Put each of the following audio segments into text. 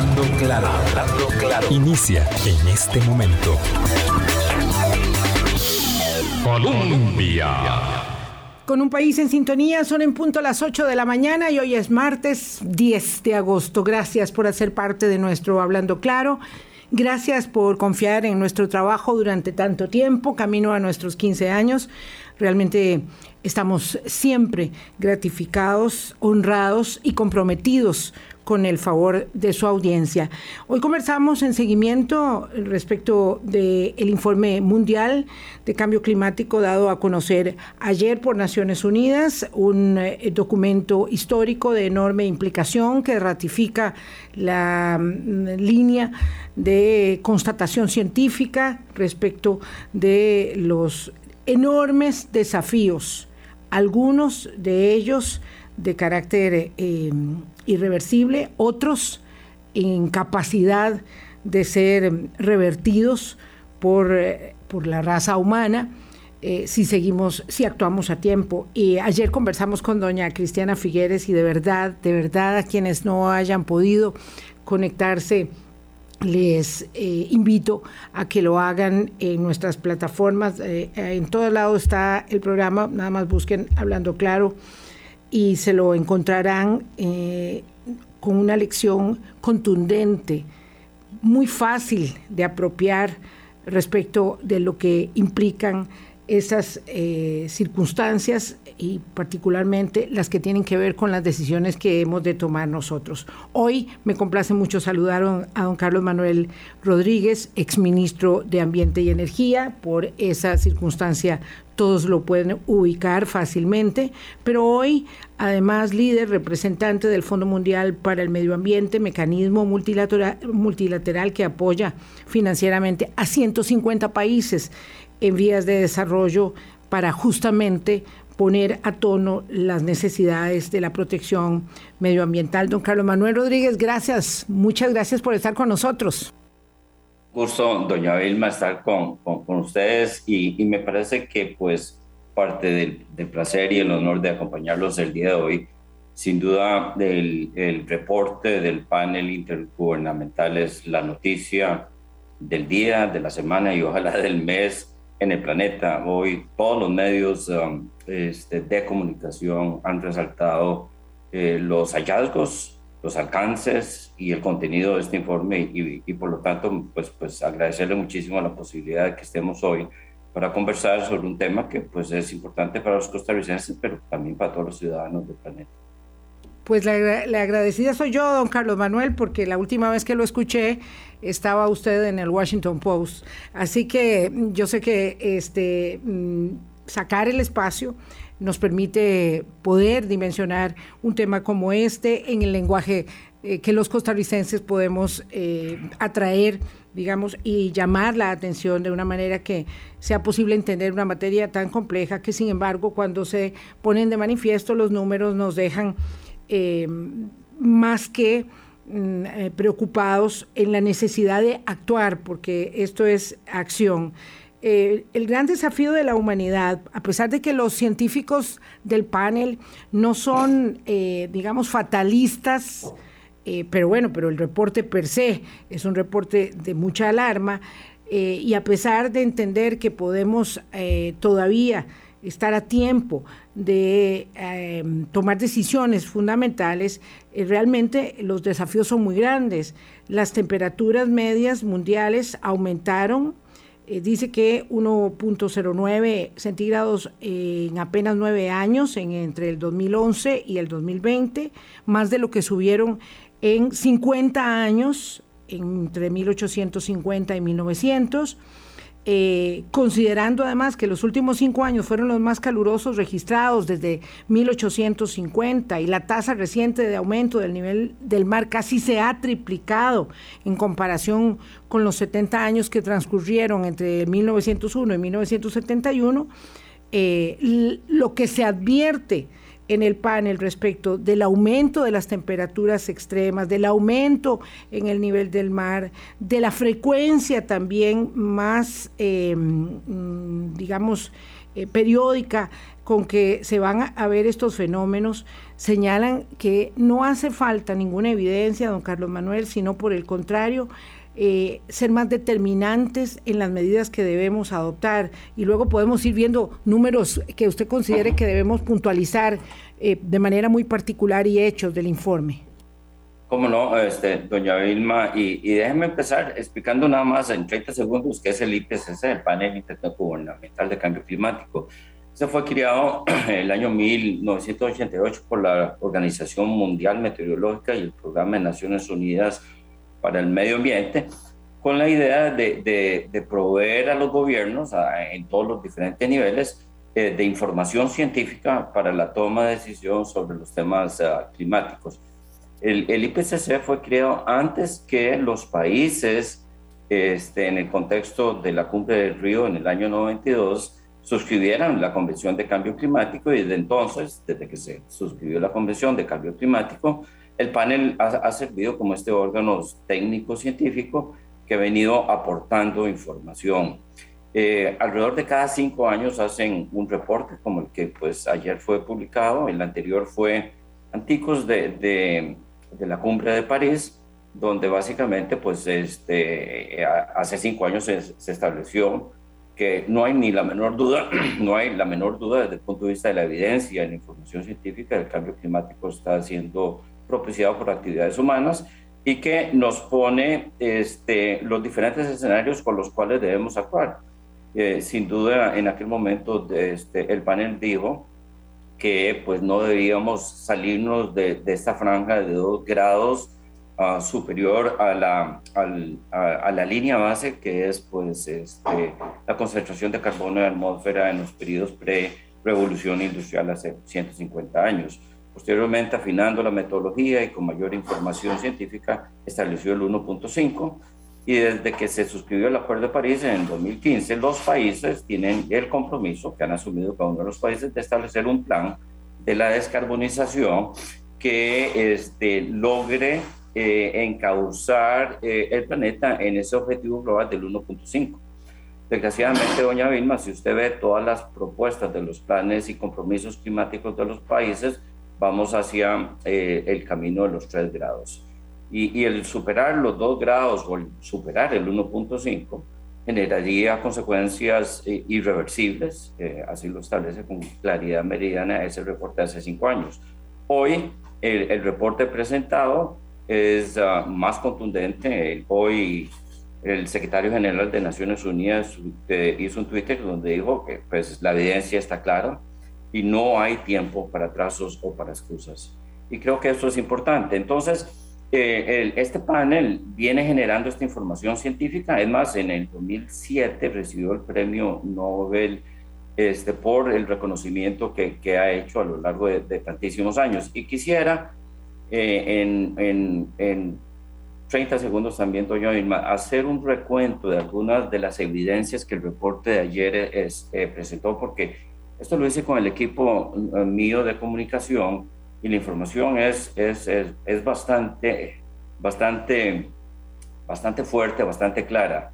Hablando claro, hablando claro. Inicia en este momento. Colombia. Con un país en sintonía, son en punto las 8 de la mañana y hoy es martes 10 de agosto. Gracias por hacer parte de nuestro Hablando Claro. Gracias por confiar en nuestro trabajo durante tanto tiempo, camino a nuestros 15 años. Realmente estamos siempre gratificados, honrados y comprometidos con el favor de su audiencia. Hoy conversamos en seguimiento respecto del informe mundial de cambio climático dado a conocer ayer por Naciones Unidas, un eh, documento histórico de enorme implicación que ratifica la mm, línea de constatación científica respecto de los enormes desafíos, algunos de ellos de carácter eh, irreversible, otros en capacidad de ser revertidos por, eh, por la raza humana. Eh, si seguimos, si actuamos a tiempo. Y ayer conversamos con doña Cristiana Figueres y de verdad, de verdad a quienes no hayan podido conectarse, les invito a que lo hagan en nuestras plataformas. en todo lado está el programa, nada más busquen Hablando Claro y se lo encontrarán eh, con una lección contundente, muy fácil de apropiar respecto de lo que implican esas eh, circunstancias y particularmente las que tienen que ver con las decisiones que hemos de tomar nosotros. Hoy me complace mucho saludar a don Carlos Manuel Rodríguez, exministro de Ambiente y Energía, por esa circunstancia todos lo pueden ubicar fácilmente, pero hoy además líder representante del Fondo Mundial para el Medio Ambiente, mecanismo multilateral, multilateral que apoya financieramente a 150 países en vías de desarrollo para justamente poner a tono las necesidades de la protección medioambiental. Don Carlos Manuel Rodríguez, gracias, muchas gracias por estar con nosotros. Gusto, doña Vilma, estar con, con, ustedes y, y, me parece que pues parte del, del, placer y el honor de acompañarlos el día de hoy, sin duda el, el reporte del panel intergubernamental es la noticia del día, de la semana y ojalá del mes en el planeta. Hoy todos los medios um, este, de comunicación han resaltado eh, los hallazgos, los alcances y el contenido de este informe y, y, por lo tanto pues, pues agradecerle muchísimo la posibilidad de que estemos hoy para conversar sobre un tema que pues es importante para los costarricenses pero también para todos los ciudadanos del planeta. Pues la, agradecida soy yo, don Carlos Manuel, porque la última vez que lo escuché estaba usted en el Washington Post. Así que yo sé que este, mm, sacar el espacio nos permite poder dimensionar un tema como este en el lenguaje eh, que los costarricenses podemos eh, atraer, digamos, y llamar la atención de una manera que sea posible entender una materia tan compleja que, sin embargo, cuando se ponen de manifiesto los números nos dejan eh, más que eh, preocupados en la necesidad de actuar, porque esto es acción. Eh, el gran desafío de la humanidad, a pesar de que los científicos del panel no son, digamos, fatalistas, pero bueno, pero el reporte per se es un reporte de mucha alarma, y a pesar de entender que podemos todavía estar a tiempo de em, tomar decisiones fundamentales, eh, realmente los desafíos son muy grandes. Las temperaturas medias mundiales aumentaron, eh, dice que 1.09 centígrados en apenas nueve años, en, entre el 2011 y el 2020, más de lo que subieron en 50 años, entre 1850 y 1900 eh, considerando además que los últimos cinco años fueron los más calurosos registrados desde 1850 y la tasa reciente de aumento del nivel del mar casi se ha triplicado en comparación con los 70 años que transcurrieron entre 1901 y 1971, eh, lo que se advierte en el panel respecto del aumento de las temperaturas extremas, del aumento en el nivel del mar, de la frecuencia también más, em, mm, digamos, eh, periódica con que se van a ver estos fenómenos señalan que no hace falta ninguna evidencia, don Carlos Manuel, sino por el contrario, eh, ser más determinantes en las medidas que debemos adoptar y luego podemos ir viendo números que usted considere que debemos puntualizar eh, de manera muy particular y hechos del informe. Cómo no, este, doña Vilma, y, y déjeme empezar explicando nada más en 30 segundos qué es el IPCC, el Panel Intergubernamental de Cambio Climático. Se fue creado el año 1988 por la Organización Mundial Meteorológica y el Programa de Naciones Unidas para el Medio Ambiente, con la idea de, de, proveer a los gobiernos en todos los diferentes niveles eh, de información científica para la toma de decisión sobre los temas ah, climáticos. El, el, IPCC fue creado antes que los países, este, en el contexto de la cumbre del Río en el año 92, suscribieran la Convención de Cambio Climático y desde entonces, desde que se suscribió la Convención de Cambio Climático, el panel ha, servido como este órgano técnico-científico que ha venido aportando información. Eh, alrededor de cada cinco años hacen un reporte como el que pues ayer fue publicado, el anterior fue Anticos de, de, de la Cumbre de París, donde básicamente pues este, hace cinco años se, se estableció que no hay ni la menor duda, no hay la menor duda desde el punto de vista de la evidencia la información científica, el cambio climático está siendo propiciado por actividades humanas y que nos pone este, los diferentes escenarios con los cuales debemos actuar. Eh, sin duda, en aquel momento este, el panel dijo que pues no debíamos salirnos de, de esta franja de dos grados superior a la, a, la línea base, que es pues, este, la concentración de carbono en la atmósfera en los periodos pre-revolución industrial hace 150 años. Posteriormente, afinando la metodología y con mayor información científica, estableció el 1.5 y desde que se suscribió el Acuerdo de París en 2015, los países tienen el compromiso que han asumido cada uno de los países de establecer un plan de la descarbonización que este, logre eh, encauzar eh, el planeta en ese objetivo global del 1.5. Desgraciadamente, doña Vilma, si usted ve todas las propuestas de los planes y compromisos climáticos de los países, vamos hacia eh, el camino de los 3 grados. Y, y, el superar los 2 grados o el superar el 1.5 generaría consecuencias irreversibles, así lo establece con claridad meridiana ese reporte hace 5 años. Hoy, el, el reporte presentado es ah, más contundente. Hoy el secretario general de Naciones Unidas eh, hizo un Twitter donde dijo que pues, la evidencia está clara y no hay tiempo para trazos o para excusas. Y creo que eso es importante. Entonces, eh, este panel viene generando esta información científica. Es más, en el 2007 recibió el premio Nobel este, por el reconocimiento que, que ha hecho a lo largo de, de tantísimos años. Y quisiera eh, en, en, 30 segundos también, doña Vilma, hacer un recuento de algunas de las evidencias que el reporte de ayer es, eh, presentó, porque esto lo hice con el equipo eh, mío de comunicación y la información es, es, es, bastante, bastante, bastante fuerte, bastante clara.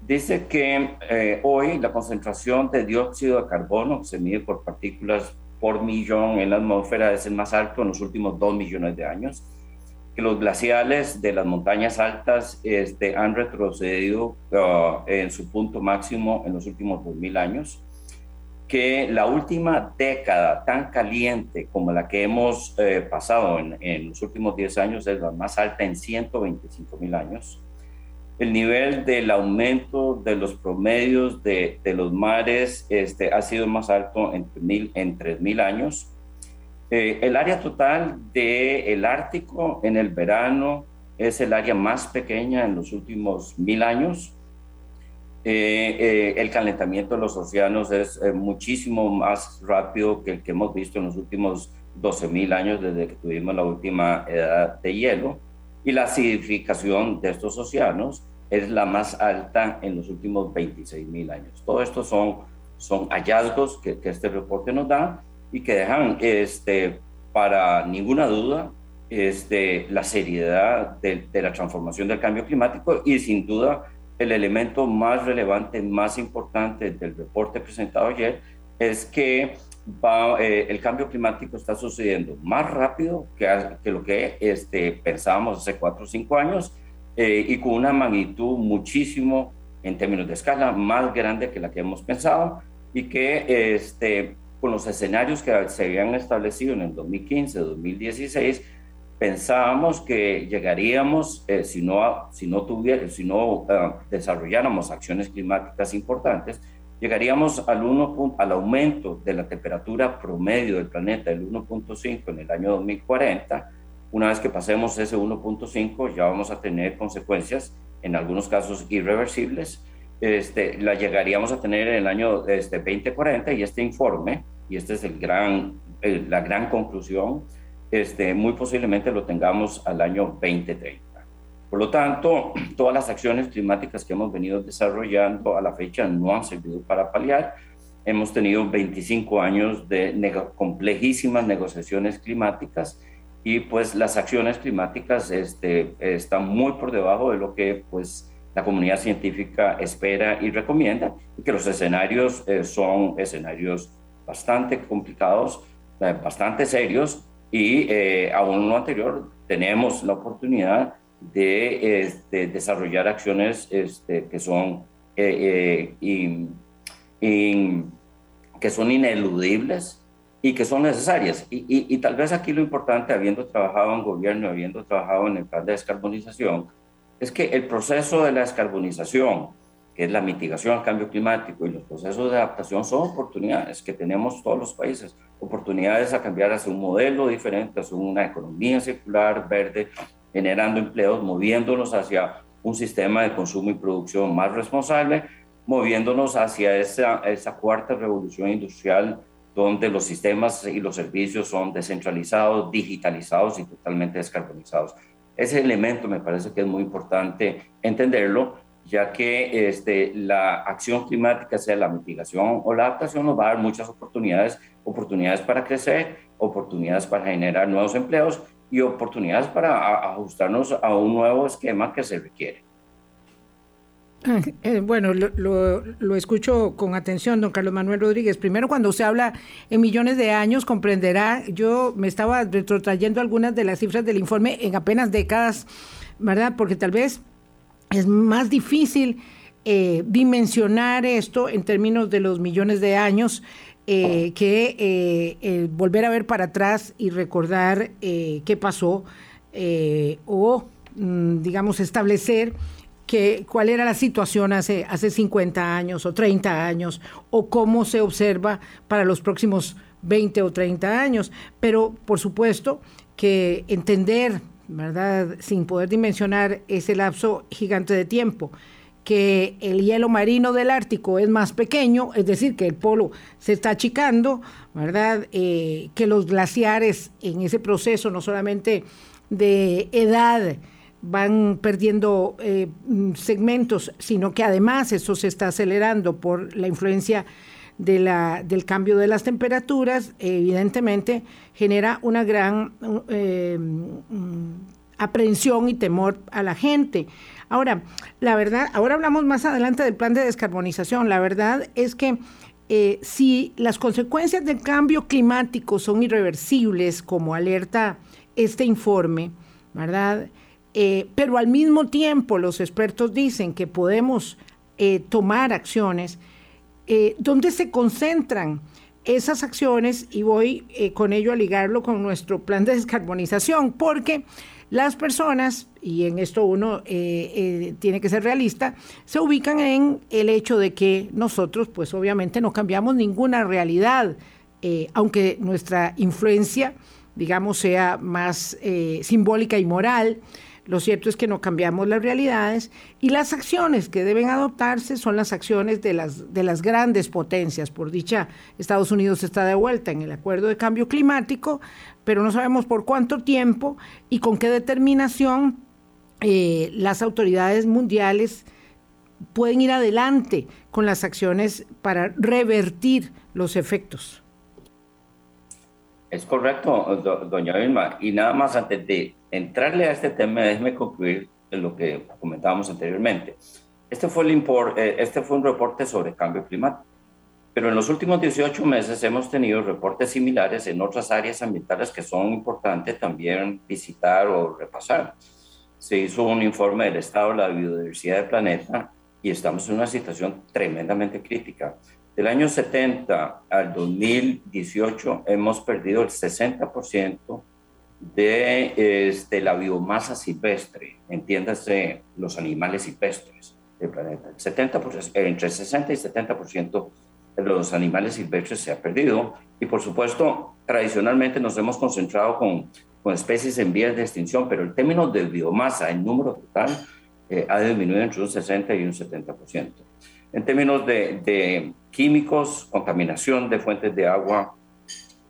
Dice que hoy la concentración de dióxido de carbono, que se mide por partículas por millón en la atmósfera es el más alto en los últimos dos millones de años, que los glaciales de las montañas altas este, han retrocedido uh, en su punto máximo en los últimos dos mil años, que la última década tan caliente como la que hemos eh, pasado en, en, los últimos 10 años es la más alta en 125 mil años, el nivel del aumento de los promedios de, de los mares este, ha sido más alto en, mil, en 3.000 años. Eh, el área total del el Ártico en el verano es el área más pequeña en los últimos mil años. Eh, eh, el calentamiento de los océanos es muchísimo más rápido que el que hemos visto en los últimos 12.000 años desde que tuvimos la última edad de hielo y la acidificación de estos océanos es la más alta en los últimos 26 mil años. Todo esto son, son hallazgos que, este reporte nos da y que dejan este, para ninguna duda este, la seriedad de, de la transformación del cambio climático y sin duda el elemento más relevante, más importante del reporte presentado ayer es que eh, el cambio climático está sucediendo más rápido que, que lo que este, pensábamos hace cuatro o cinco años eh, y con una magnitud muchísimo en términos de escala más grande que la que hemos pensado y que este, con los escenarios que se habían establecido en el 2015, 2016, pensábamos que llegaríamos, eh, si no, si no, tuviera, si no desarrolláramos acciones climáticas importantes, llegaríamos al, 1, al aumento de la temperatura promedio del planeta del 1.5 en el año 2040. Una vez que pasemos ese 1.5 ya vamos a tener consecuencias, en algunos casos irreversibles. Este, la llegaríamos a tener en el año este, 2040 y este informe, y esta es el gran, la gran conclusión, este, muy posiblemente lo tengamos al año 2030. Por lo tanto, todas las acciones climáticas que hemos venido desarrollando a la fecha no han servido para paliar. Hemos tenido 25 años de complejísimas negociaciones climáticas y pues las acciones climáticas este, están muy por debajo de lo que pues la comunidad científica espera y recomienda y que los escenarios eh, son escenarios bastante complicados, eh, bastante serios y eh, aún lo anterior tenemos la oportunidad de este, desarrollar acciones este, que, son, eh, eh, que son ineludibles y que son necesarias. Y, tal vez aquí lo importante, habiendo trabajado en gobierno, habiendo trabajado en el plan de descarbonización, es que el proceso de la descarbonización, que es la mitigación al cambio climático y los procesos de adaptación son oportunidades que tenemos todos los países, oportunidades a cambiar hacia un modelo diferente, hacia una economía circular, verde, generando empleos, moviéndonos hacia un sistema de consumo y producción más responsable, moviéndonos hacia esa, esa cuarta revolución industrial donde los sistemas y los servicios son descentralizados, digitalizados y totalmente descarbonizados. Ese elemento me parece que es muy importante entenderlo, ya que este, la acción climática, sea la mitigación o la adaptación, nos va a dar muchas oportunidades, oportunidades para crecer, oportunidades para generar nuevos empleos y oportunidades para ajustarnos a un nuevo esquema que se requiere. Eh, bueno, lo, lo, escucho con atención, don Carlos Manuel Rodríguez. Primero, cuando se habla en millones de años, comprenderá, yo me estaba retrotrayendo algunas de las cifras del informe en apenas décadas, ¿verdad? Porque tal vez es más difícil eh, dimensionar esto en términos de los millones de años eh, que eh, volver a ver para atrás y recordar qué pasó o, mm, digamos, establecer que, cuál era la situación hace, hace 50 años o 30 años o cómo se observa para los próximos 20 o 30 años. Pero, por supuesto, que entender, ¿verdad?, sin poder dimensionar ese lapso gigante de tiempo que el hielo marino del Ártico es más pequeño, es decir, que el polo se está achicando, ¿verdad? Eh, que los glaciares en ese proceso no solamente de edad van perdiendo eh, segmentos, sino que además eso se está acelerando por la influencia del cambio de las temperaturas, evidentemente genera una gran eh, mm, aprehensión y temor a la gente. Ahora, la verdad, ahora hablamos más adelante del plan de descarbonización. La verdad es que eh, si las consecuencias del cambio climático son irreversibles, como alerta este informe, ¿verdad? Eh, pero al mismo tiempo los expertos dicen que podemos eh, tomar acciones, ¿dónde se concentran esas acciones? Y voy con ello a ligarlo con nuestro plan de descarbonización, porque las personas, y en esto uno eh, eh, tiene que ser realista, se ubican en el hecho de que nosotros, pues obviamente no cambiamos ninguna realidad, eh, aunque nuestra influencia, digamos, sea más simbólica y moral. Lo cierto es que no cambiamos las realidades y las acciones que deben adoptarse son las acciones de las, de las grandes potencias. Por dicha, Estados Unidos está de vuelta en el acuerdo de cambio climático, pero no sabemos por cuánto tiempo y con qué determinación eh, las autoridades mundiales pueden ir adelante con las acciones para revertir los efectos. Es correcto, doña Vilma. Y nada más antes de entrarle a este tema, déjeme concluir lo que comentábamos anteriormente. Este fue, el import, eh, este fue un reporte sobre cambio climático. Pero en los últimos 18 meses hemos tenido reportes similares en otras áreas ambientales que son importantes también visitar o repasar. Se hizo un informe del estado de la biodiversidad del planeta y estamos en una situación tremendamente crítica. Del año 70 al 2018 hemos perdido el 60% de este, la biomasa silvestre, entiéndase los animales silvestres del planeta. El 70%, entre 60 y 70% de los animales silvestres se ha perdido y por supuesto tradicionalmente nos hemos concentrado con, con especies en vías de extinción, pero el término de biomasa, el número total, eh, ha disminuido entre un 60 y un 70%. En términos de, de químicos, contaminación de fuentes de agua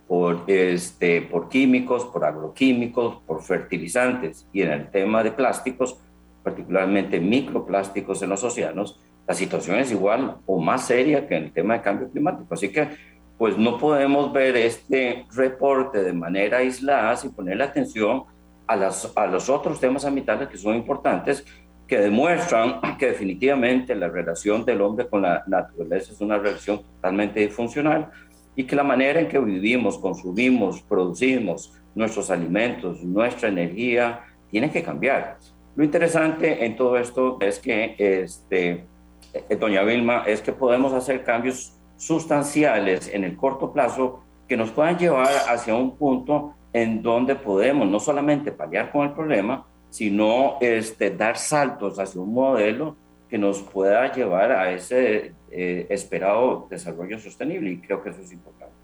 por, este, por químicos, por agroquímicos, por fertilizantes y en el tema de plásticos, particularmente microplásticos en los océanos, la situación es igual o más seria que en el tema de cambio climático. Así que, pues no podemos ver este reporte de manera aislada sin ponerle atención a, las, a los otros temas ambientales que son importantes, que demuestran que definitivamente la relación del hombre con la naturaleza es una relación totalmente disfuncional y que la manera en que vivimos, consumimos, producimos nuestros alimentos, nuestra energía, tiene que cambiar. Lo interesante en todo esto es que este, eh, doña Vilma, es que podemos hacer cambios sustanciales en el corto plazo que nos puedan llevar hacia un punto en donde podemos no solamente paliar con el problema, sino este, dar saltos hacia un modelo que nos pueda llevar a ese eh, esperado desarrollo sostenible y creo que eso es importante.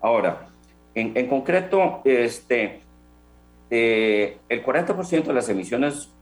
Ahora, en, en concreto, este, eh, el 40% de las emisiones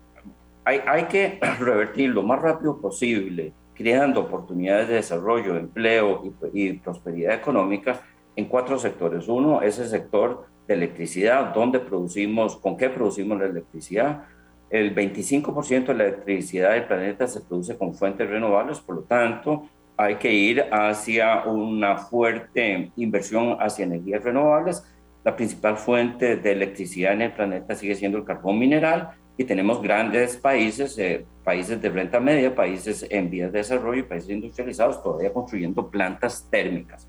hay, hay que revertir lo más rápido posible creando oportunidades de desarrollo, empleo y, prosperidad económica en cuatro sectores. Uno es el sector de electricidad, donde producimos, con qué producimos la electricidad. El 25% de la electricidad del planeta se produce con fuentes renovables, por lo tanto, hay que ir hacia una fuerte inversión hacia energías renovables. La principal fuente de electricidad en el planeta sigue siendo el carbón mineral y tenemos grandes países, eh, países de renta media, países en vías de desarrollo, países industrializados todavía construyendo plantas térmicas.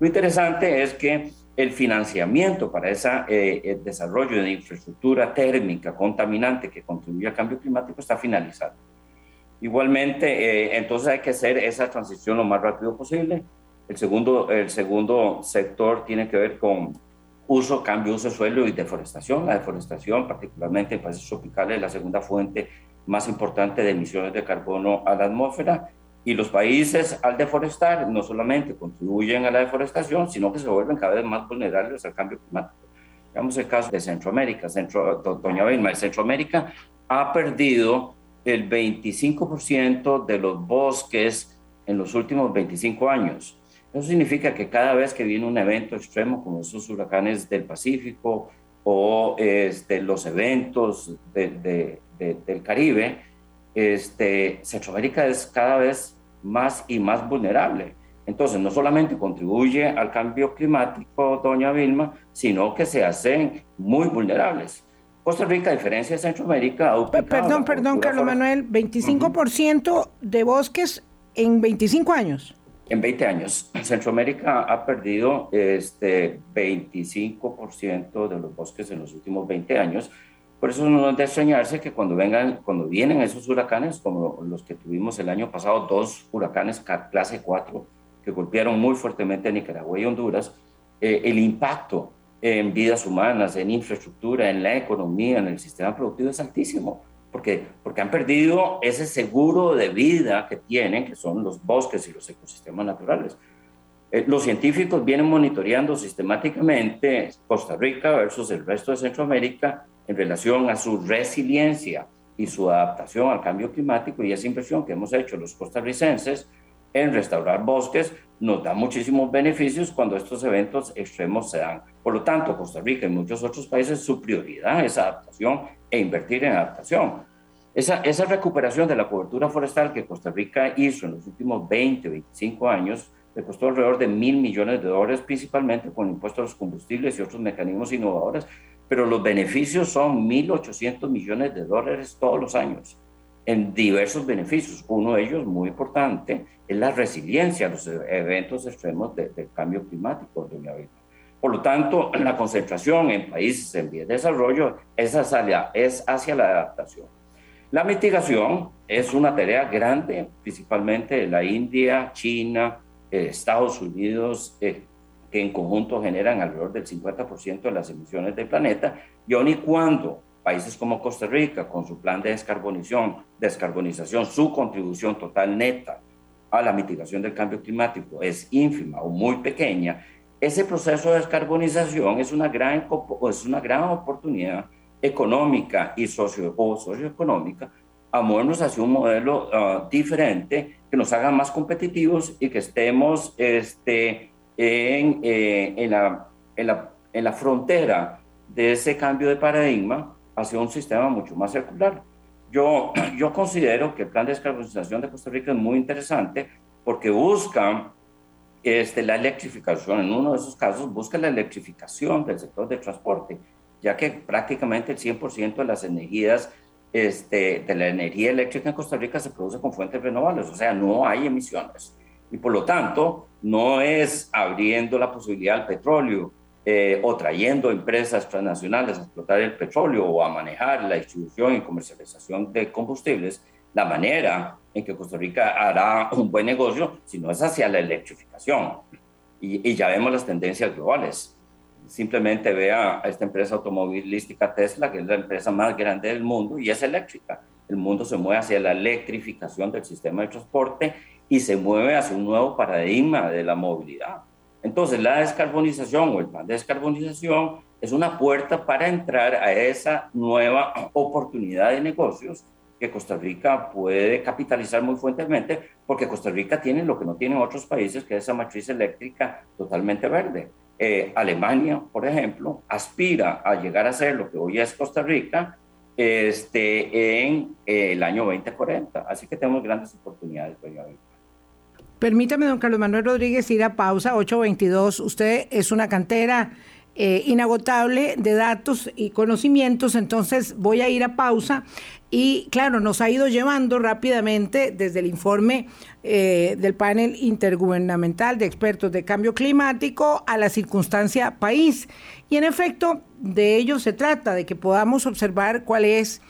Lo interesante es que el financiamiento para ese eh, desarrollo de infraestructura térmica contaminante que contribuye al cambio climático está finalizado. Igualmente, eh, entonces hay que hacer esa transición lo más rápido posible. El segundo, el segundo sector tiene que ver con uso, cambio, uso de suelo y deforestación. La deforestación, particularmente en países tropicales, es la segunda fuente más importante de emisiones de carbono a la atmósfera. Y los países, al deforestar, no solamente contribuyen a la deforestación, sino que se vuelven cada vez más vulnerables al cambio climático. Veamos el caso de Centroamérica. Centro, doña Vilma, Centroamérica ha perdido el 25% de los bosques en los últimos 25 años. Eso significa que cada vez que viene un evento extremo como esos huracanes del Pacífico o este, los eventos de, del Caribe, este, Centroamérica es cada vez más y más vulnerable. Entonces, no solamente contribuye al cambio climático, doña Vilma, sino que se hacen muy vulnerables. Costa Rica, a diferencia de Centroamérica, Perdón, perdón, Carlos Manuel, 25% de bosques en 25 años en 20 años. Centroamérica ha perdido este 25% de los bosques en los últimos 20 años. Por eso no es de extrañarse que cuando, vengan, cuando vienen esos huracanes, como los que tuvimos el año pasado, dos huracanes clase 4 que golpearon muy fuertemente a Nicaragua y Honduras, eh, el impacto en vidas humanas, en infraestructura, en la economía, en el sistema productivo es altísimo porque, porque han perdido ese seguro de vida que tienen, que son los bosques y los ecosistemas naturales. Eh, los científicos vienen monitoreando sistemáticamente Costa Rica versus el resto de Centroamérica en relación a su resiliencia y su adaptación al cambio climático y esa inversión que hemos hecho los costarricenses en restaurar bosques nos da muchísimos beneficios cuando estos eventos extremos se dan. Por lo tanto, Costa Rica y muchos otros países, su prioridad es adaptación e invertir en adaptación. Esa, esa recuperación de la cobertura forestal que Costa Rica hizo en los últimos 20, 25 años, le costó alrededor de mil millones de dólares, principalmente con impuestos a los combustibles y otros mecanismos innovadores, pero los beneficios son 1.800 millones de dólares todos los años. en diversos beneficios. Uno de ellos, muy importante, es la resiliencia a los eventos extremos del cambio climático, doña Vilma. Por lo tanto, la concentración en países en vías de desarrollo es hacia, es hacia la adaptación. La mitigación es una tarea grande, principalmente de la India, China, eh, Estados Unidos, eh, que en conjunto generan alrededor del 50% de las emisiones del planeta, y aun y cuando países como Costa Rica, con su plan de descarbonización, descarbonización, su contribución total neta a la mitigación del cambio climático es ínfima o muy pequeña, ese proceso de descarbonización es una gran, es una gran oportunidad económica y socio, o socioeconómica a movernos hacia un modelo ah, diferente que nos haga más competitivos y que estemos este, en, eh, en, la, en, la, en la frontera de ese cambio de paradigma hacia un sistema mucho más circular. Yo, yo considero que el plan de descarbonización de Costa Rica es muy interesante porque busca este, la electrificación, en uno de esos casos busca la electrificación del sector de transporte, ya que prácticamente el 100% de las energías, este, de la energía eléctrica en Costa Rica se produce con fuentes renovables, o sea, no hay emisiones. Y por lo tanto, no es abriendo la posibilidad al petróleo eh, o trayendo empresas transnacionales a explotar el petróleo o a manejar la distribución y comercialización de combustibles, la manera en que Costa Rica hará un buen negocio, sino es hacia la electrificación. Y, ya vemos las tendencias globales. Simplemente vea a esta empresa automovilística Tesla, que es la empresa más grande del mundo y es eléctrica. El mundo se mueve hacia la electrificación del sistema de transporte y se mueve hacia un nuevo paradigma de la movilidad. Entonces, la descarbonización o el plan de descarbonización es una puerta para entrar a esa nueva oportunidad de negocios que Costa Rica puede capitalizar muy fuertemente, porque Costa Rica tiene lo que no tienen otros países, que es esa matriz eléctrica totalmente verde. Eh, Alemania, por ejemplo, aspira a llegar a ser lo que hoy es Costa Rica este, en eh, el año 2040. Así que tenemos grandes oportunidades. Permítame, don Carlos Manuel Rodríguez, ir a pausa, 822. Usted es una cantera eh, inagotable de datos y conocimientos, entonces voy a ir a pausa y claro, nos ha ido llevando rápidamente desde el informe eh, del panel intergubernamental de expertos de cambio climático a la circunstancia país. Y en efecto, de ello se trata, de que podamos observar cuál es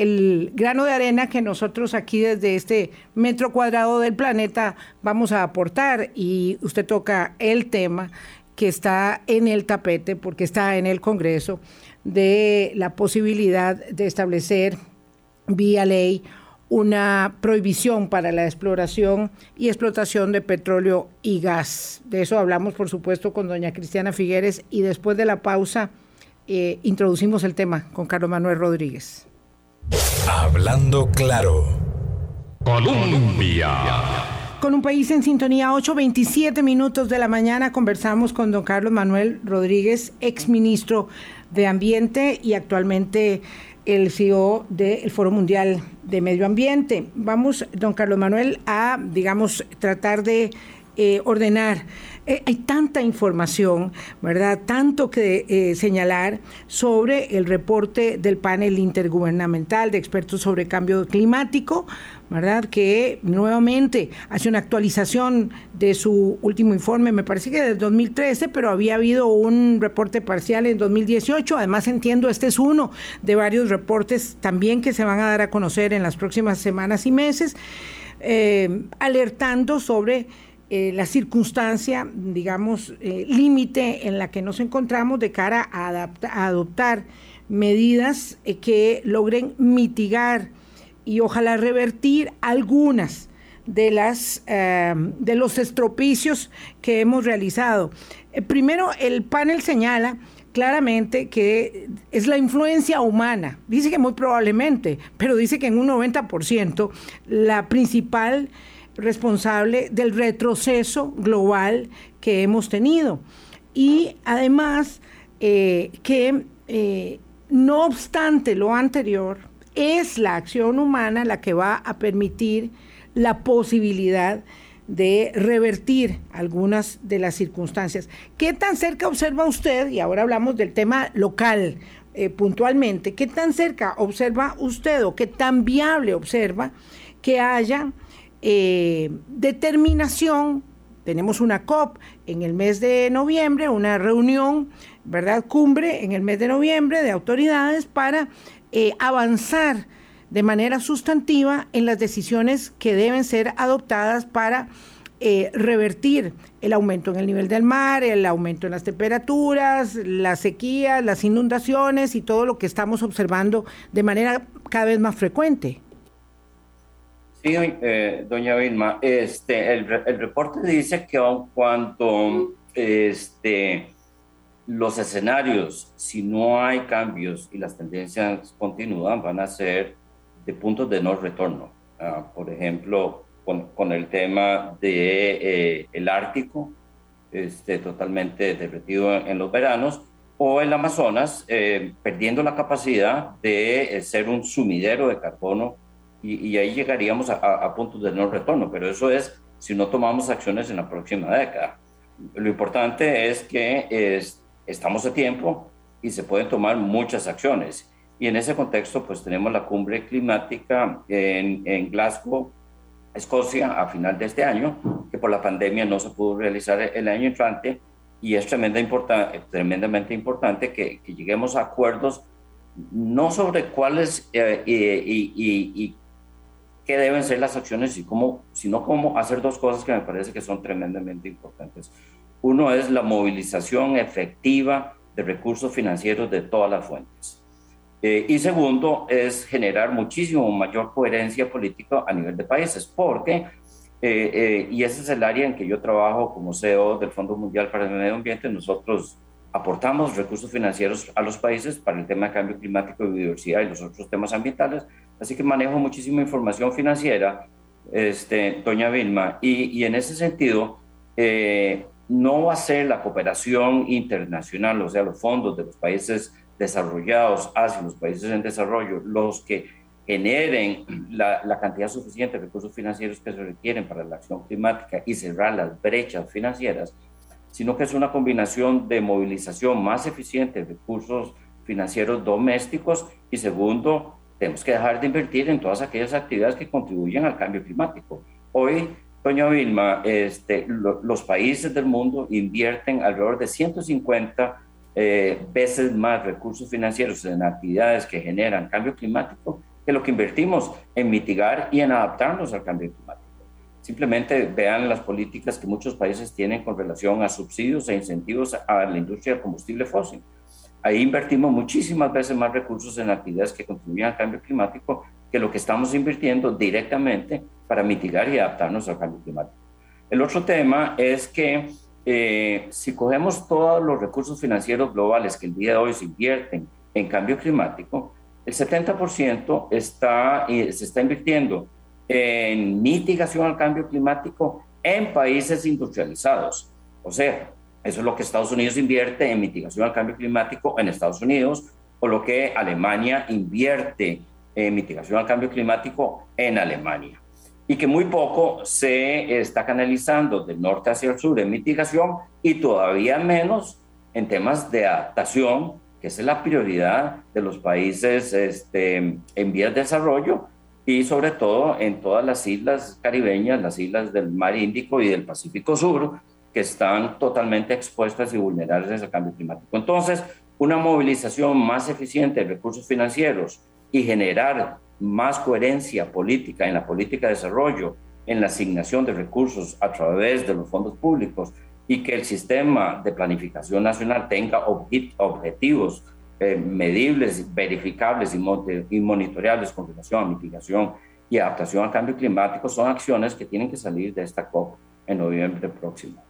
el grano de arena que nosotros aquí desde este metro cuadrado del planeta vamos a aportar. Y usted toca el tema que está en el tapete, porque está en el Congreso, de la posibilidad de establecer vía ley una prohibición para la exploración y explotación de petróleo y gas. De eso hablamos, por supuesto, con doña Cristiana Figueres y después de la pausa eh, introducimos el tema con Carlos Manuel Rodríguez. Hablando claro. Colombia. Con un país en sintonía, 8.27 minutos de la mañana, conversamos con don Carlos Manuel Rodríguez, exministro de Ambiente y actualmente el CEO del Foro Mundial de Medio Ambiente. Vamos, don Carlos Manuel, a, digamos, tratar de eh, ordenar. Eh, hay tanta información, ¿verdad? Tanto que eh, señalar sobre el reporte del panel intergubernamental de expertos sobre cambio climático, ¿verdad? Que nuevamente hace una actualización de su último informe, me parece que del 2013, pero había habido un reporte parcial en 2018. Además, entiendo, este es uno de varios reportes también que se van a dar a conocer en las próximas semanas y meses, eh, alertando sobre eh, la circunstancia, digamos, eh, límite en la que nos encontramos de cara a, adoptar medidas que logren mitigar y ojalá revertir algunas de, las, eh, de los estropicios que hemos realizado. Eh, primero, el panel señala claramente que es la influencia humana. Dice que muy probablemente, pero dice que en un 90% la principal responsable del retroceso global que hemos tenido. Y además eh, que no obstante lo anterior, es la acción humana la que va a permitir la posibilidad de revertir algunas de las circunstancias. ¿Qué tan cerca observa usted, y ahora hablamos del tema local, eh, puntualmente, ¿qué tan cerca observa usted o qué tan viable observa que haya eh, determinación? Tenemos una COP en el mes de noviembre, una reunión, ¿verdad? Cumbre en el mes de noviembre de autoridades para eh, avanzar de manera sustantiva en las decisiones que deben ser adoptadas para eh, revertir el aumento en el nivel del mar, el aumento en las temperaturas, las sequías, las inundaciones y todo lo que estamos observando de manera cada vez más frecuente. Sí, eh, doña Vilma, este, el, el, reporte dice que aun cuando este, los escenarios, si no hay cambios y las tendencias continúan, van a ser de puntos de no retorno. Ah, por ejemplo, con, el tema de eh, el Ártico, este, totalmente derretido en, los veranos, o el Amazonas, eh, perdiendo la capacidad de ser un sumidero de carbono, y, ahí llegaríamos a, puntos de no retorno, pero eso es si no tomamos acciones en la próxima década. Lo importante es que es, estamos a tiempo y se pueden tomar muchas acciones. Y en ese contexto, pues tenemos la cumbre climática en, en Glasgow Escocia a final de este año, que por la pandemia no se pudo realizar el año entrante, y es tremenda tremendamente importante que, lleguemos a acuerdos no sobre cuáles eh, y, qué deben ser las acciones, y cómo, sino cómo hacer dos cosas que me parece que son tremendamente importantes. Uno es la movilización efectiva de recursos financieros de todas las fuentes. Eh, y segundo, es generar muchísimo mayor coherencia política a nivel de países, porque, eh, eh, y ese es el área en que yo trabajo como CEO del Fondo Mundial para el Medio Ambiente, nosotros aportamos recursos financieros a los países para el tema de cambio climático y biodiversidad y los otros temas ambientales, así que manejo muchísima información financiera, este, doña Vilma, y, en ese sentido, no va a ser la cooperación internacional, o sea, los fondos de los países desarrollados hacia los países en desarrollo los que generen la, cantidad suficiente de recursos financieros que se requieren para la acción climática y cerrar las brechas financieras, sino que es una combinación de movilización más eficiente de recursos financieros domésticos y segundo, tenemos que dejar de invertir en todas aquellas actividades que contribuyen al cambio climático. Hoy, doña Vilma, este, los países del mundo invierten alrededor de 150 eh, veces más recursos financieros en actividades que generan cambio climático que lo que invertimos en mitigar y en adaptarnos al cambio climático. Simplemente vean las políticas que muchos países tienen con relación a subsidios e incentivos a la industria del combustible fósil. Ahí invertimos muchísimas veces más recursos en actividades que contribuyen al cambio climático que lo que estamos invirtiendo directamente para mitigar y adaptarnos al cambio climático. El otro tema es que eh, si cogemos todos los recursos financieros globales que el día de hoy se invierten en cambio climático, el 70% está, se está invirtiendo en mitigación al cambio climático en países industrializados. O sea, eso es lo que Estados Unidos invierte en mitigación al cambio climático en Estados Unidos o lo que Alemania invierte en mitigación al cambio climático en Alemania. Y que muy poco se está canalizando del norte hacia el sur en mitigación y todavía menos en temas de adaptación, que es la prioridad de los países este, en vías de desarrollo y sobre todo en todas las islas caribeñas, las islas del Mar Índico y del Pacífico Sur, que están totalmente expuestas y vulnerables al cambio climático. Entonces, una movilización más eficiente de recursos financieros y generar más coherencia política en la política de desarrollo, en la asignación de recursos a través de los fondos públicos y que el sistema de planificación nacional tenga objetivos eh, medibles, verificables y, monitoreables con relación a mitigación y adaptación al cambio climático son acciones que tienen que salir de esta COP en noviembre próximo.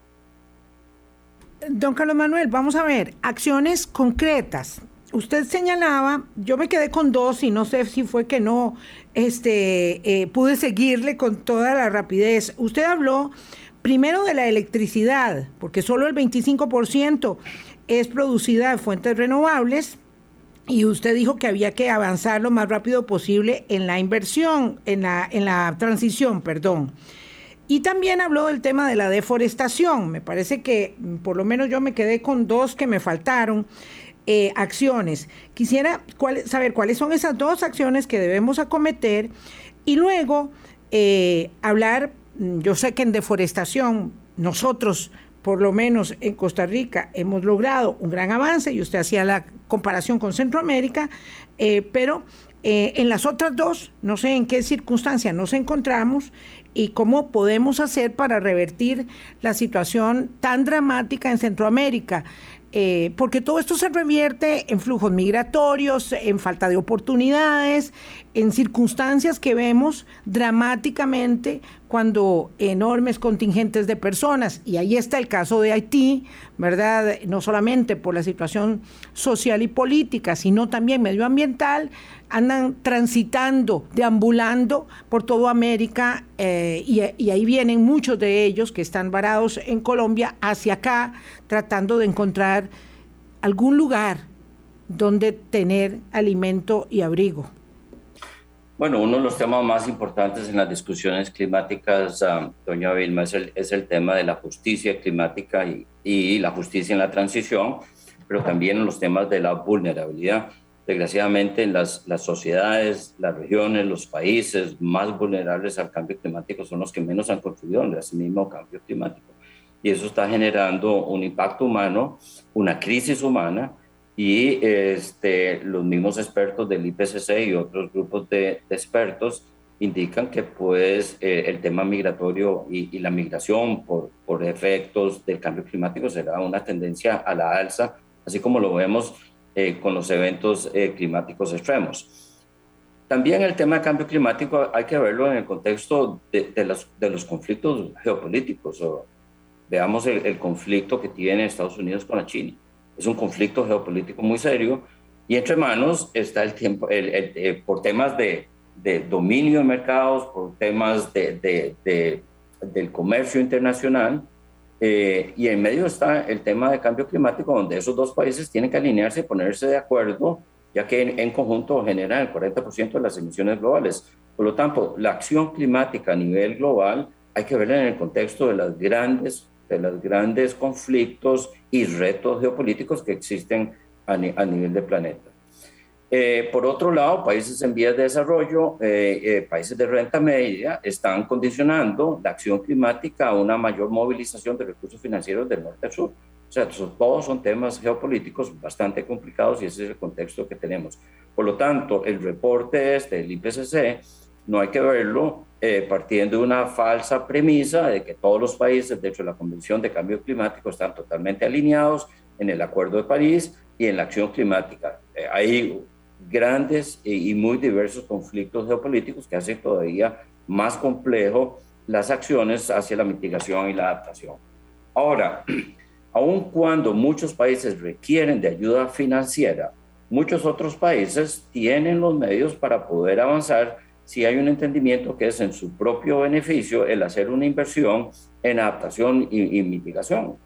Don Carlos Manuel, vamos a ver, acciones concretas usted señalaba, yo me quedé con dos y no sé si fue que no este, eh, pude seguirle con toda la rapidez. Usted habló primero de la electricidad, porque solo el 25% es producida de fuentes renovables. Y usted dijo que había que avanzar lo más rápido posible en la inversión, en la, en la transición, perdón. Y también habló del tema de la deforestación. Me parece que por lo menos yo me quedé con dos que me faltaron. eh, acciones. Quisiera saber cuáles son esas dos acciones que debemos acometer y luego eh, hablar, mm, yo sé que en deforestación nosotros por lo menos en Costa Rica hemos logrado un gran avance, y usted hacía la comparación con Centroamérica, eh, pero en las otras dos, no sé en qué circunstancia nos encontramos y cómo podemos hacer para revertir la situación tan dramática en Centroamérica. Eh, porque todo esto se revierte en flujos migratorios, en falta de oportunidades, en circunstancias que vemos dramáticamente cuando enormes contingentes de personas, y ahí está el caso de Haití, ¿verdad? No solamente por la situación social y política, sino también medioambiental, andan transitando, deambulando por toda América eh, y, y, ahí vienen muchos de ellos que están varados en Colombia hacia acá, tratando de encontrar algún lugar donde tener alimento y abrigo. Bueno, uno de los temas más importantes en las discusiones climáticas, ah, doña Vilma, es el, es el, tema de la justicia climática y, y la justicia en la transición, pero también los temas de la vulnerabilidad Desgraciadamente, las, las sociedades, las regiones, los países más vulnerables al cambio climático son los que menos han contribuido en ese mismo cambio climático. Y eso está generando un impacto humano, una crisis humana, y este, los mismos expertos del IPCC y otros grupos de, expertos indican que pues eh, el tema migratorio y, la migración por, efectos del cambio climático será una tendencia a la alza, así como lo vemos eh, con los eventos eh, climáticos extremos. También el tema de cambio climático hay que verlo en el contexto de, los, conflictos geopolíticos. Veamos el, el, conflicto que tiene Estados Unidos con la China. Es un conflicto geopolítico muy serio y entre manos está el tiempo, el, eh, por temas de, de, dominio de mercados, por temas de, del comercio internacional, eh, y en medio está el tema de cambio climático, donde esos dos países tienen que alinearse y ponerse de acuerdo, ya que en, conjunto generan el 40% de las emisiones globales. Por lo tanto, la acción climática a nivel global hay que verla en el contexto de, las grandes, de los grandes conflictos y retos geopolíticos que existen a, a nivel del planeta. Eh, por otro lado, países en vías de desarrollo, eh, eh, países de renta media, están condicionando la acción climática a una mayor movilización de recursos financieros del norte al sur. O sea, todos son temas geopolíticos bastante complicados y ese es el contexto que tenemos. Por lo tanto, el reporte este del IPCC no hay que verlo partiendo de una falsa premisa de que todos los países dentro de la Convención de Cambio Climático están totalmente alineados en el Acuerdo de París y en la acción climática. hay grandes y muy diversos conflictos geopolíticos que hacen todavía más complejo las acciones hacia la mitigación y la adaptación. Ahora, aun cuando muchos países requieren de ayuda financiera, muchos otros países tienen los medios para poder avanzar si hay un entendimiento que es en su propio beneficio el hacer una inversión en adaptación y, y mitigación.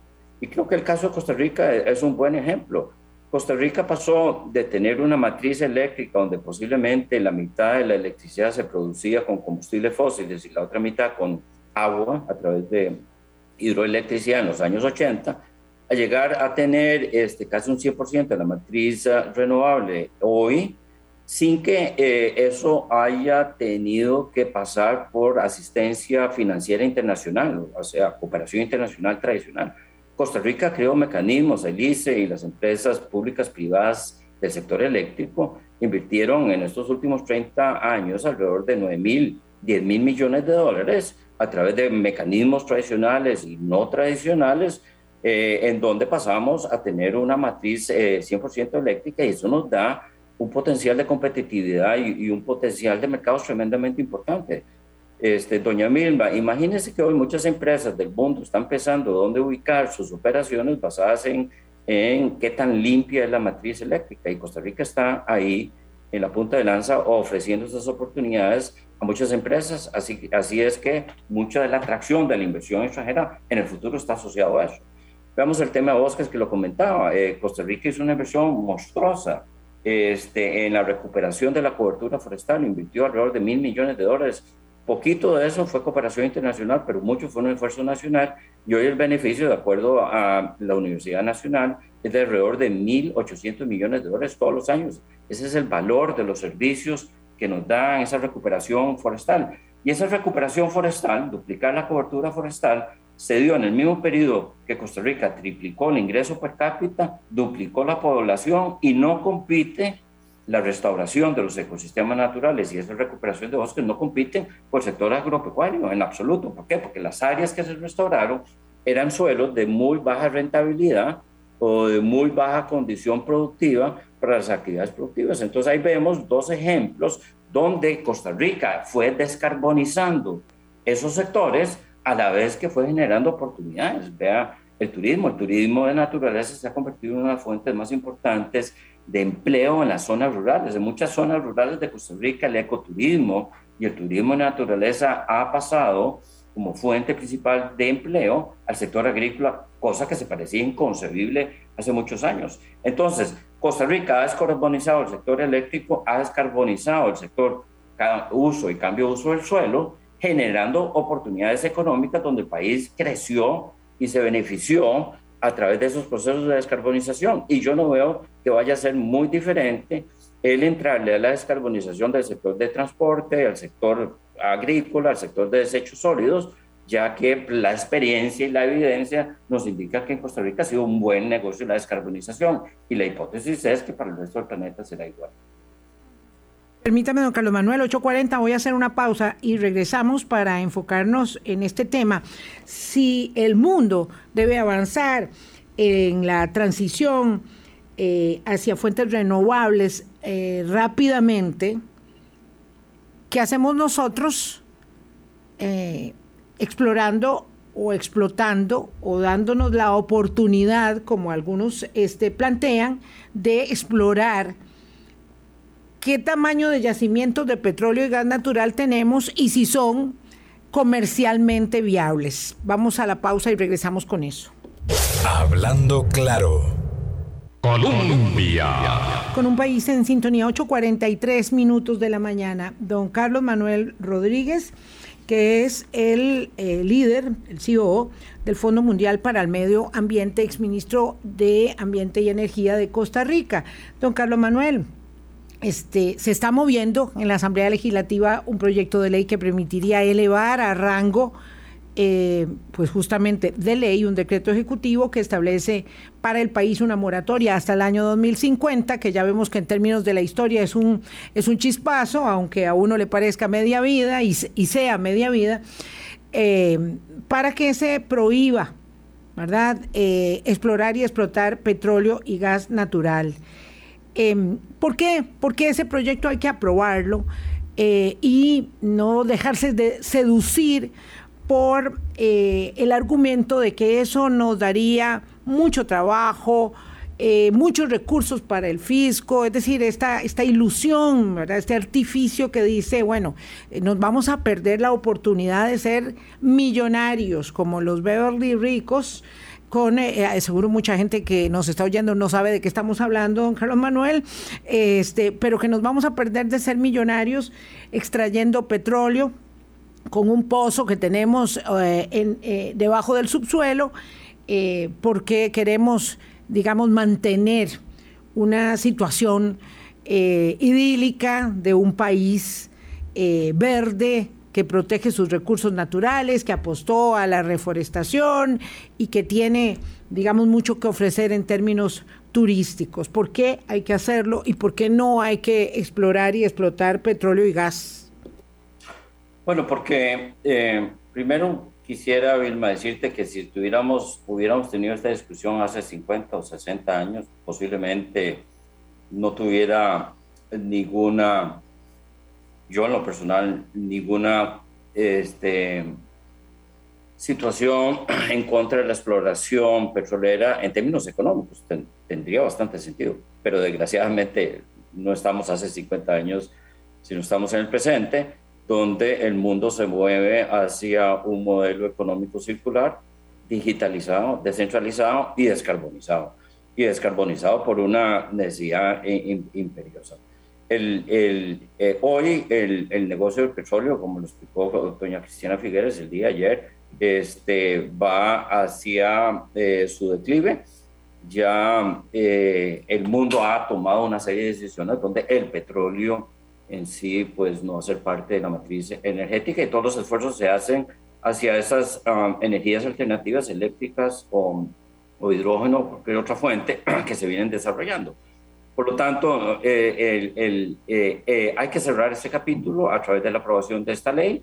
Y creo que el caso de Costa Rica es un buen ejemplo Costa Rica pasó de tener una matriz eléctrica donde posiblemente la mitad de la electricidad se producía con combustibles fósiles y la otra mitad con agua a través de hidroelectricidad en los años 80, a llegar a tener este, casi un 100% de la matriz ah, renovable hoy, sin que eh, eso haya tenido que pasar por asistencia financiera internacional, o sea, cooperación internacional tradicional. Costa Rica creó mecanismos, el ICE y las empresas públicas privadas del sector eléctrico invirtieron en estos últimos 30 años alrededor de 9 mil, 10 mil millones de dólares a través de mecanismos tradicionales y no tradicionales, eh, en donde pasamos a tener una matriz 100% eh, eléctrica y eso nos da un potencial de competitividad y, un potencial de mercados tremendamente importante. Este, doña Milva, imagínese que hoy muchas empresas del mundo están pensando dónde ubicar sus operaciones basadas en, en qué tan limpia es la matriz eléctrica y Costa Rica está ahí en la punta de lanza ofreciendo esas oportunidades a muchas empresas, así, así es que mucha de la atracción de la inversión extranjera en el futuro está asociado a eso. Veamos el tema de bosques que lo comentaba, eh, Costa Rica hizo una inversión monstruosa este, en la recuperación de la cobertura forestal, invirtió alrededor de mil millones de dólares Poquito de eso fue cooperación internacional, pero mucho fue un esfuerzo nacional y hoy el beneficio, de acuerdo a la Universidad Nacional, es de alrededor de 1.800 millones de dólares todos los años. Ese es el valor de los servicios que nos dan esa recuperación forestal. Y esa recuperación forestal, duplicar la cobertura forestal, se dio en el mismo periodo que Costa Rica triplicó el ingreso per cápita, duplicó la población y no compite la restauración de los ecosistemas naturales y esa recuperación de bosques no compiten con el sector agropecuario en absoluto. ¿Por qué? Porque las áreas que se restauraron eran suelos de muy baja rentabilidad o de muy baja condición productiva para las actividades productivas. Entonces ahí vemos dos ejemplos donde Costa Rica fue descarbonizando esos sectores a la vez que fue generando oportunidades. Vea el turismo, el turismo de naturaleza se ha convertido en una de las fuentes más importantes de empleo en las zonas rurales. En muchas zonas rurales de Costa Rica el ecoturismo y el turismo de naturaleza ha pasado como fuente principal de empleo al sector agrícola, cosa que se parecía inconcebible hace muchos años. Entonces, Costa Rica ha descarbonizado el sector eléctrico, ha descarbonizado el sector uso y cambio de uso del suelo, generando oportunidades económicas donde el país creció y se benefició a través de esos procesos de descarbonización. Y yo no veo que vaya a ser muy diferente el entrarle a la descarbonización del sector de transporte, al sector agrícola, al sector de desechos sólidos, ya que la experiencia y la evidencia nos indica que en Costa Rica ha sido un buen negocio la descarbonización y la hipótesis es que para el resto del planeta será igual. Permítame, don Carlos Manuel, 8.40, voy a hacer una pausa y regresamos para enfocarnos en este tema. Si el mundo debe avanzar en la transición eh, hacia fuentes renovables eh, rápidamente, ¿qué hacemos nosotros eh, explorando o explotando o dándonos la oportunidad, como algunos este, plantean, de explorar? Qué tamaño de yacimientos de petróleo y gas natural tenemos y si son comercialmente viables. Vamos a la pausa y regresamos con eso. Hablando claro. Colombia. Con un país en sintonía, 8.43 minutos de la mañana. Don Carlos Manuel Rodríguez, que es el eh, líder, el CEO del Fondo Mundial para el Medio Ambiente, exministro de Ambiente y Energía de Costa Rica. Don Carlos Manuel, este, se está moviendo en la Asamblea Legislativa un proyecto de ley que permitiría elevar a rango, eh, pues justamente de ley, un decreto ejecutivo que establece para el país una moratoria hasta el año 2050, que ya vemos que en términos de la historia es un, es un chispazo, aunque a uno le parezca media vida y, sea media vida, eh, para que se prohíba, ¿verdad?, eh, explorar y explotar petróleo y gas natural. Em, ¿Por qué? Porque ese proyecto hay que aprobarlo eh, y no dejarse de seducir por eh, el argumento de que eso nos daría mucho trabajo, eh, muchos recursos para el fisco, es decir, esta, esta ilusión, este artificio que dice, bueno, nos vamos a perder la oportunidad de ser millonarios como los Beverly ricos, eh, eh, seguro mucha gente que nos está oyendo no sabe de qué estamos hablando, don Carlos Manuel, este, pero que nos vamos a perder de ser millonarios extrayendo petróleo con un pozo que tenemos eh, en, debajo del subsuelo, porque queremos, digamos, mantener una situación idílica de un país verde, que protege sus recursos naturales, que apostó a la reforestación y que tiene, digamos, mucho que ofrecer en términos turísticos. ¿Por qué hay que hacerlo y por qué no hay que explorar y explotar petróleo y gas? Bueno, porque eh, primero quisiera, Vilma, decirte que si tuviéramos, hubiéramos tenido esta discusión hace 50 o 60 años, posiblemente no tuviera ninguna yo en lo personal ninguna este, situación en contra de la exploración petrolera en términos económicos. tendría bastante sentido, pero desgraciadamente no estamos hace 50 años, sino estamos en el presente, donde el mundo se mueve hacia un modelo económico circular, digitalizado, descentralizado y descarbonizado. Y descarbonizado por una necesidad imperiosa. El, el, eh, hoy el, el, negocio del petróleo, como lo explicó doña Cristiana Figueres el día de ayer, este, va hacia eh, su declive. Ya eh, el mundo ha tomado una serie de decisiones donde el petróleo en sí pues no va a ser parte de la matriz energética y todos los esfuerzos se hacen hacia esas um, energías alternativas eléctricas o, o hidrógeno cualquier otra fuente que se vienen desarrollando. Por lo tanto, eh, el, eh, eh, hay que cerrar este capítulo a través de la aprobación de esta ley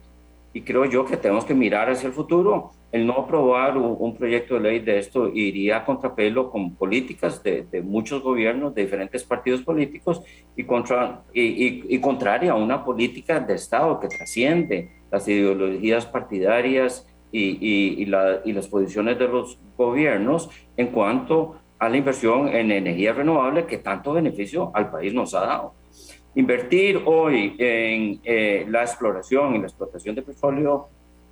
y creo yo que tenemos que mirar hacia el futuro. El no aprobar un, proyecto de ley de esto iría a contrapelo con políticas de, muchos gobiernos, de diferentes partidos políticos y, contra, y, y, contraria a una política de Estado que trasciende las ideologías partidarias y, la, y las posiciones de los gobiernos en cuanto a la inversión en energía renovable que tanto beneficio al país nos ha dado. Invertir hoy en eh, la exploración y la explotación de petróleo,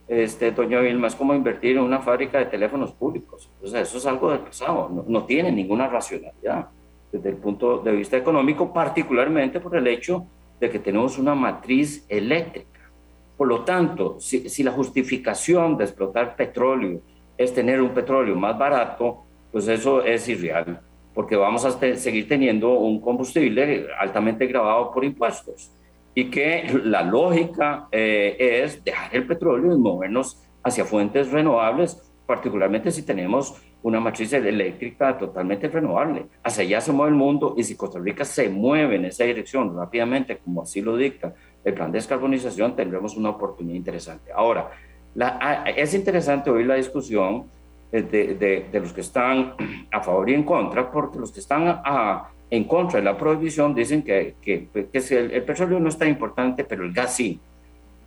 este, doña Vilma, es como invertir en una fábrica de teléfonos públicos. O sea, eso es algo del pasado, no, no tiene ninguna racionalidad desde el punto de vista económico, particularmente por el hecho de que tenemos una matriz eléctrica. Por lo tanto, si, si la justificación de explotar petróleo es tener un petróleo más barato, pues eso es irreal, porque vamos a seguir teniendo un combustible altamente grabado por impuestos y que la lógica eh, es dejar el petróleo y movernos hacia fuentes renovables, particularmente si tenemos una matriz eléctrica totalmente renovable. Hacia allá se mueve el mundo y si Costa Rica se mueve en esa dirección rápidamente, como así lo dicta el plan de descarbonización, tendremos una oportunidad interesante. Ahora, la, es interesante oír la discusión eh, de, de, los que están a favor y en contra, porque los que están a, en contra de la prohibición dicen que, que, que el, el, petróleo no es tan importante, pero el gas sí.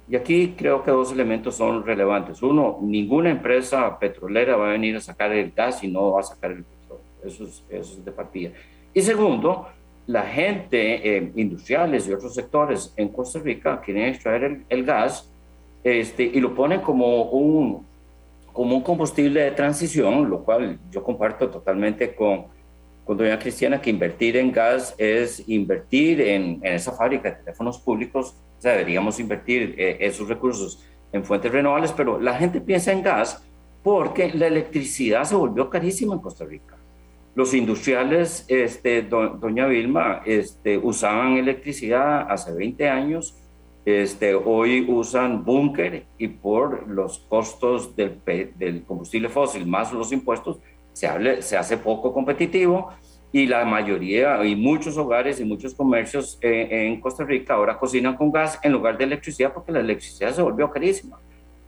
Y aquí creo que dos elementos son relevantes. Uno, ninguna empresa petrolera va a venir a sacar el gas y no va a sacar el petróleo. Eso es, eso es de partida. Y segundo, la gente, eh, industriales y otros sectores en Costa Rica quieren extraer el, el gas este, y lo ponen como un, como un combustible de transición, lo cual yo comparto totalmente con, con doña Cristiana, que invertir en gas es invertir en, en esa fábrica de teléfonos públicos, o sea, deberíamos invertir eh, esos recursos en fuentes renovables, pero la gente piensa en gas porque la electricidad se volvió carísima en Costa Rica. Los industriales, este, doña Vilma, este, usaban electricidad hace 20 años este, hoy usan búnker y por los costos del, del, combustible fósil más los impuestos se, hable, se hace poco competitivo y la mayoría y muchos hogares y muchos comercios eh, en Costa Rica ahora cocinan con gas en lugar de electricidad porque la electricidad se volvió carísima.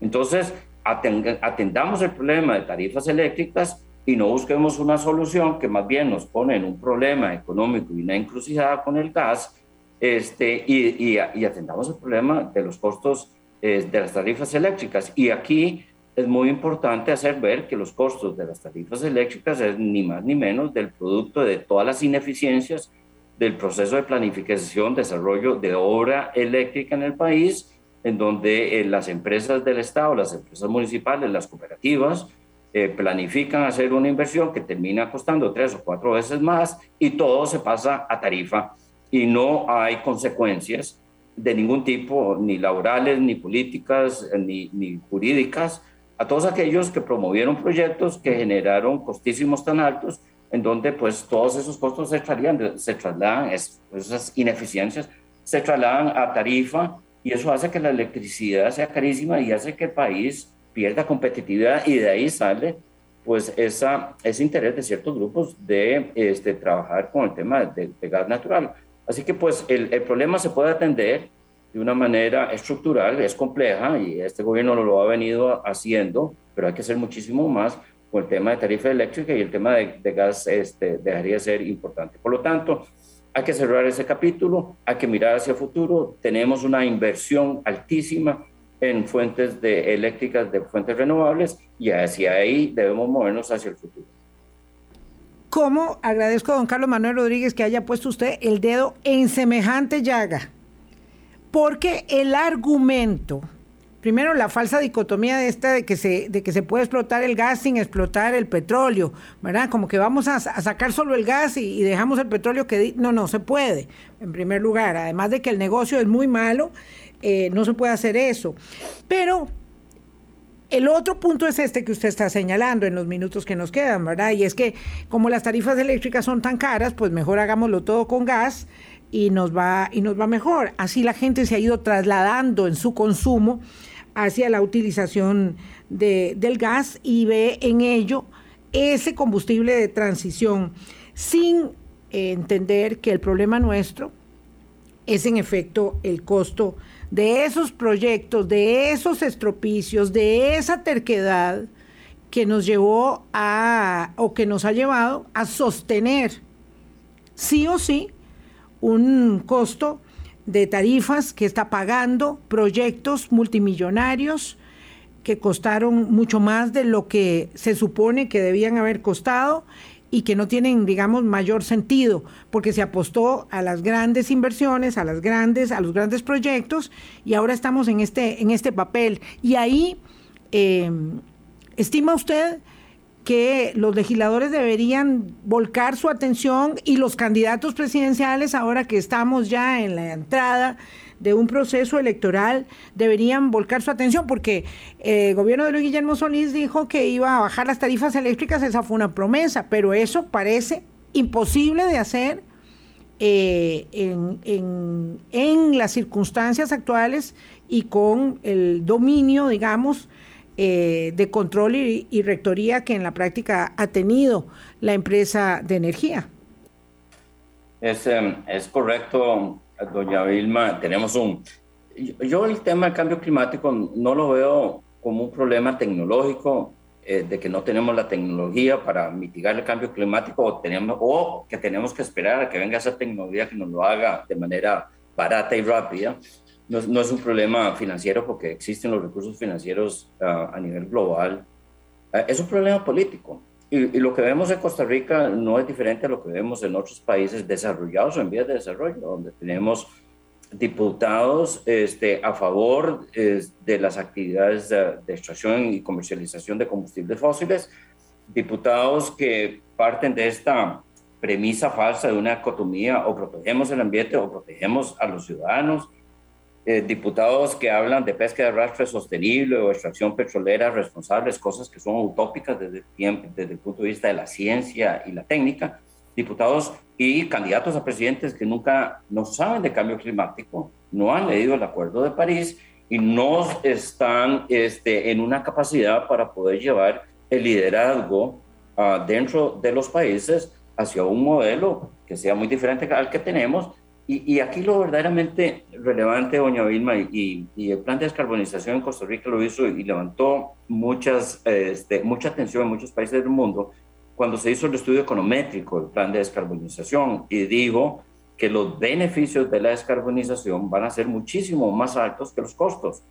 Entonces, atendamos el problema de tarifas eléctricas y no busquemos una solución que más bien nos pone en un problema económico y una encrucijada con el gas este, y, y, atendamos el problema de los costos eh, de las tarifas eléctricas. Y aquí es muy importante hacer ver que los costos de las tarifas eléctricas es ni más ni menos del producto de todas las ineficiencias del proceso de planificación, desarrollo de obra eléctrica en el país, en donde eh, las empresas del Estado, las empresas municipales, las cooperativas, eh, planifican hacer una inversión que termina costando tres o cuatro veces más y todo se pasa a tarifa y no hay consecuencias de ningún tipo, ni laborales, ni políticas, ni, ni jurídicas, a todos aquellos que promovieron proyectos que generaron costísimos tan altos, en donde pues todos esos costos se, trasladan, se trasladan, esas ineficiencias se trasladan a tarifa y eso hace que la electricidad sea carísima y hace que el país pierda competitividad y de ahí sale pues esa, ese interés de ciertos grupos de este, trabajar con el tema de, de gas natural. Así que pues el, el, problema se puede atender de una manera estructural, es compleja y este gobierno lo ha venido haciendo, pero hay que hacer muchísimo más con el tema de tarifa eléctrica y el tema de, de gas este, dejaría de ser importante. Por lo tanto, hay que cerrar ese capítulo, hay que mirar hacia el futuro, tenemos una inversión altísima en fuentes de eléctricas de fuentes renovables y hacia ahí debemos movernos hacia el futuro cómo agradezco a don Carlos Manuel Rodríguez que haya puesto usted el dedo en semejante llaga. Porque el argumento primero la falsa dicotomía de esta de que se, de que se puede explotar el gas sin explotar el petróleo, ¿verdad? Como que vamos a, sacar solo el gas y, dejamos el petróleo que... No, no se puede, en primer lugar. Además de que el negocio es muy malo, eh, no se puede hacer eso. Pero el otro punto es este que usted está señalando en los minutos que nos quedan, ¿verdad? Y es que como las tarifas eléctricas son tan caras, pues mejor hagámoslo todo con gas y nos va y nos va mejor. Así la gente se ha ido trasladando en su consumo hacia la utilización del gas y ve en ello ese combustible de transición sin entender que el problema nuestro es en efecto el costo de esos proyectos, de esos estropicios, de esa terquedad que nos llevó a, o que nos ha llevado a sostener sí o sí un costo de tarifas que está pagando proyectos multimillonarios que costaron mucho más de lo que se supone que debían haber costado y que no tienen, digamos, mayor sentido, porque se apostó a las grandes inversiones, a las grandes, a los grandes proyectos, y ahora estamos en este, en este papel. Y ahí, eh, ¿estima usted que los legisladores deberían volcar su atención y los candidatos presidenciales, ahora que estamos ya en la entrada de un proceso electoral deberían volcar su atención porque eh, el gobierno de Luis Guillermo Solís dijo que iba a bajar las tarifas eléctricas, esa fue una promesa, pero eso parece imposible de hacer eh, en, en, las circunstancias actuales y con el dominio, digamos, eh, de control y, y, rectoría que en la práctica ha tenido la empresa de energía. Es, em, es correcto, doña Vilma, tenemos un... Yo el tema del cambio climático no lo veo como un problema tecnológico, eh, de que no tenemos la tecnología para mitigar el cambio climático o, tenemos, o que tenemos que esperar a que venga esa tecnología que nos lo haga de manera barata y rápida. No, no es un problema financiero porque existen los recursos financieros ah, a nivel global. Ah, es un problema político. Y, lo que vemos en Costa Rica no es diferente a lo que vemos en otros países desarrollados o en vías de desarrollo, donde tenemos diputados este, a favor de las actividades de, extracción y comercialización de combustibles fósiles, diputados que parten de esta premisa falsa de una economía o protegemos el ambiente o protegemos a los ciudadanos, eh, diputados que hablan de pesca de arrastre sostenible o extracción petrolera responsables, cosas que son utópicas desde el, punto de vista de la ciencia y la técnica, diputados y candidatos a presidentes que nunca no saben de cambio climático, no han leído el Acuerdo de París y no están este, en una capacidad para poder llevar el liderazgo uh, dentro de los países hacia un modelo que sea muy diferente al que tenemos y, aquí lo verdaderamente relevante, doña Vilma, y, el plan de descarbonización en Costa Rica lo hizo y levantó muchas, este, mucha atención en muchos países del mundo cuando se hizo el estudio econométrico del plan de descarbonización y dijo que los beneficios de la descarbonización van a ser muchísimo más altos que los costos,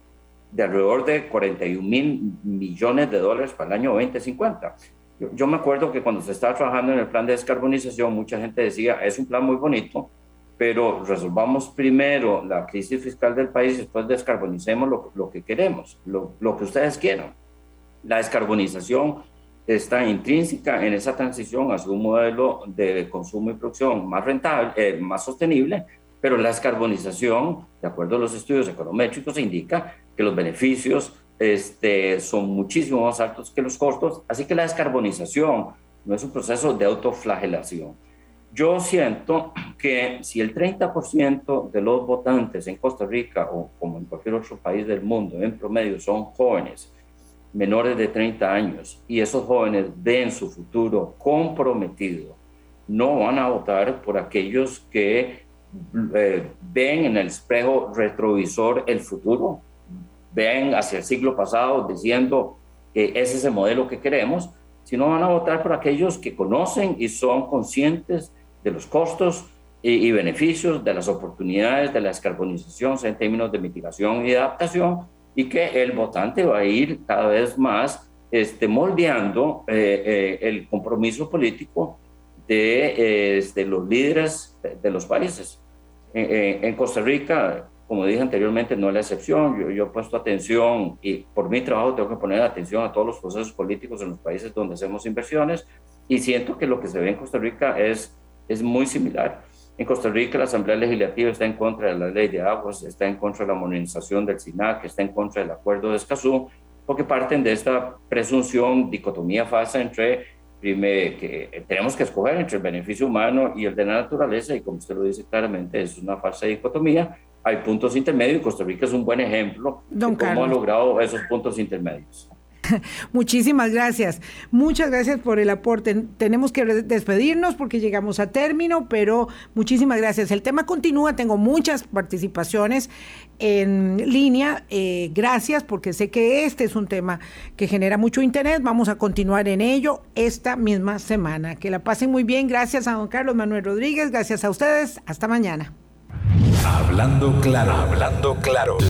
de alrededor de 41 mil millones de dólares para el año 2050. Yo, yo me acuerdo que cuando se estaba trabajando en el plan de descarbonización, mucha gente decía, es un plan muy bonito, pero resolvamos primero la crisis fiscal del país y después descarbonicemos lo, lo que queremos, lo, lo, que ustedes quieran. La descarbonización está intrínseca en esa transición hacia un modelo de consumo y producción más rentable, eh, más sostenible, pero la descarbonización, de acuerdo a los estudios econométricos, indica que los beneficios este, son muchísimo más altos que los costos, así que la descarbonización no es un proceso de autoflagelación yo siento que si el 30% de los votantes en Costa Rica o como en cualquier otro país del mundo en promedio son jóvenes menores de 30 años y esos jóvenes ven su futuro comprometido, no van a votar por aquellos que eh, ven en el espejo retrovisor el futuro, ven hacia el siglo pasado diciendo que ese es el modelo que queremos, sino van a votar por aquellos que conocen y son conscientes de los costos y, beneficios, de las oportunidades de la descarbonización en términos de mitigación y adaptación, y que el votante va a ir cada vez más este, moldeando eh, eh, el compromiso político de, este, los líderes de, los países. en Costa Rica, como dije anteriormente, no es la excepción. Yo, yo he puesto atención y por mi trabajo tengo que poner atención a todos los procesos políticos en los países donde hacemos inversiones y siento que lo que se ve en Costa Rica es, es muy similar. En Costa Rica la Asamblea Legislativa está en contra de la ley de aguas, está en contra de la modernización del SINAC, está en contra del acuerdo de Escazú, porque parten de esta presunción, dicotomía falsa entre que tenemos que escoger entre el beneficio humano y el de la naturaleza, y como usted lo dice claramente, es una falsa dicotomía. Hay puntos intermedios y Costa Rica es un buen ejemplo de cómo ha logrado esos puntos intermedios. Muchísimas gracias. Muchas gracias por el aporte. Tenemos que despedirnos porque llegamos a término, pero muchísimas gracias. El tema continúa, tengo muchas participaciones en línea. Eh, gracias porque sé que este es un tema que genera mucho interés. Vamos a continuar en ello esta misma semana. Que la pasen muy bien. Gracias a don Carlos Manuel Rodríguez. Gracias a ustedes. Hasta mañana. Hablando claro, hablando claro.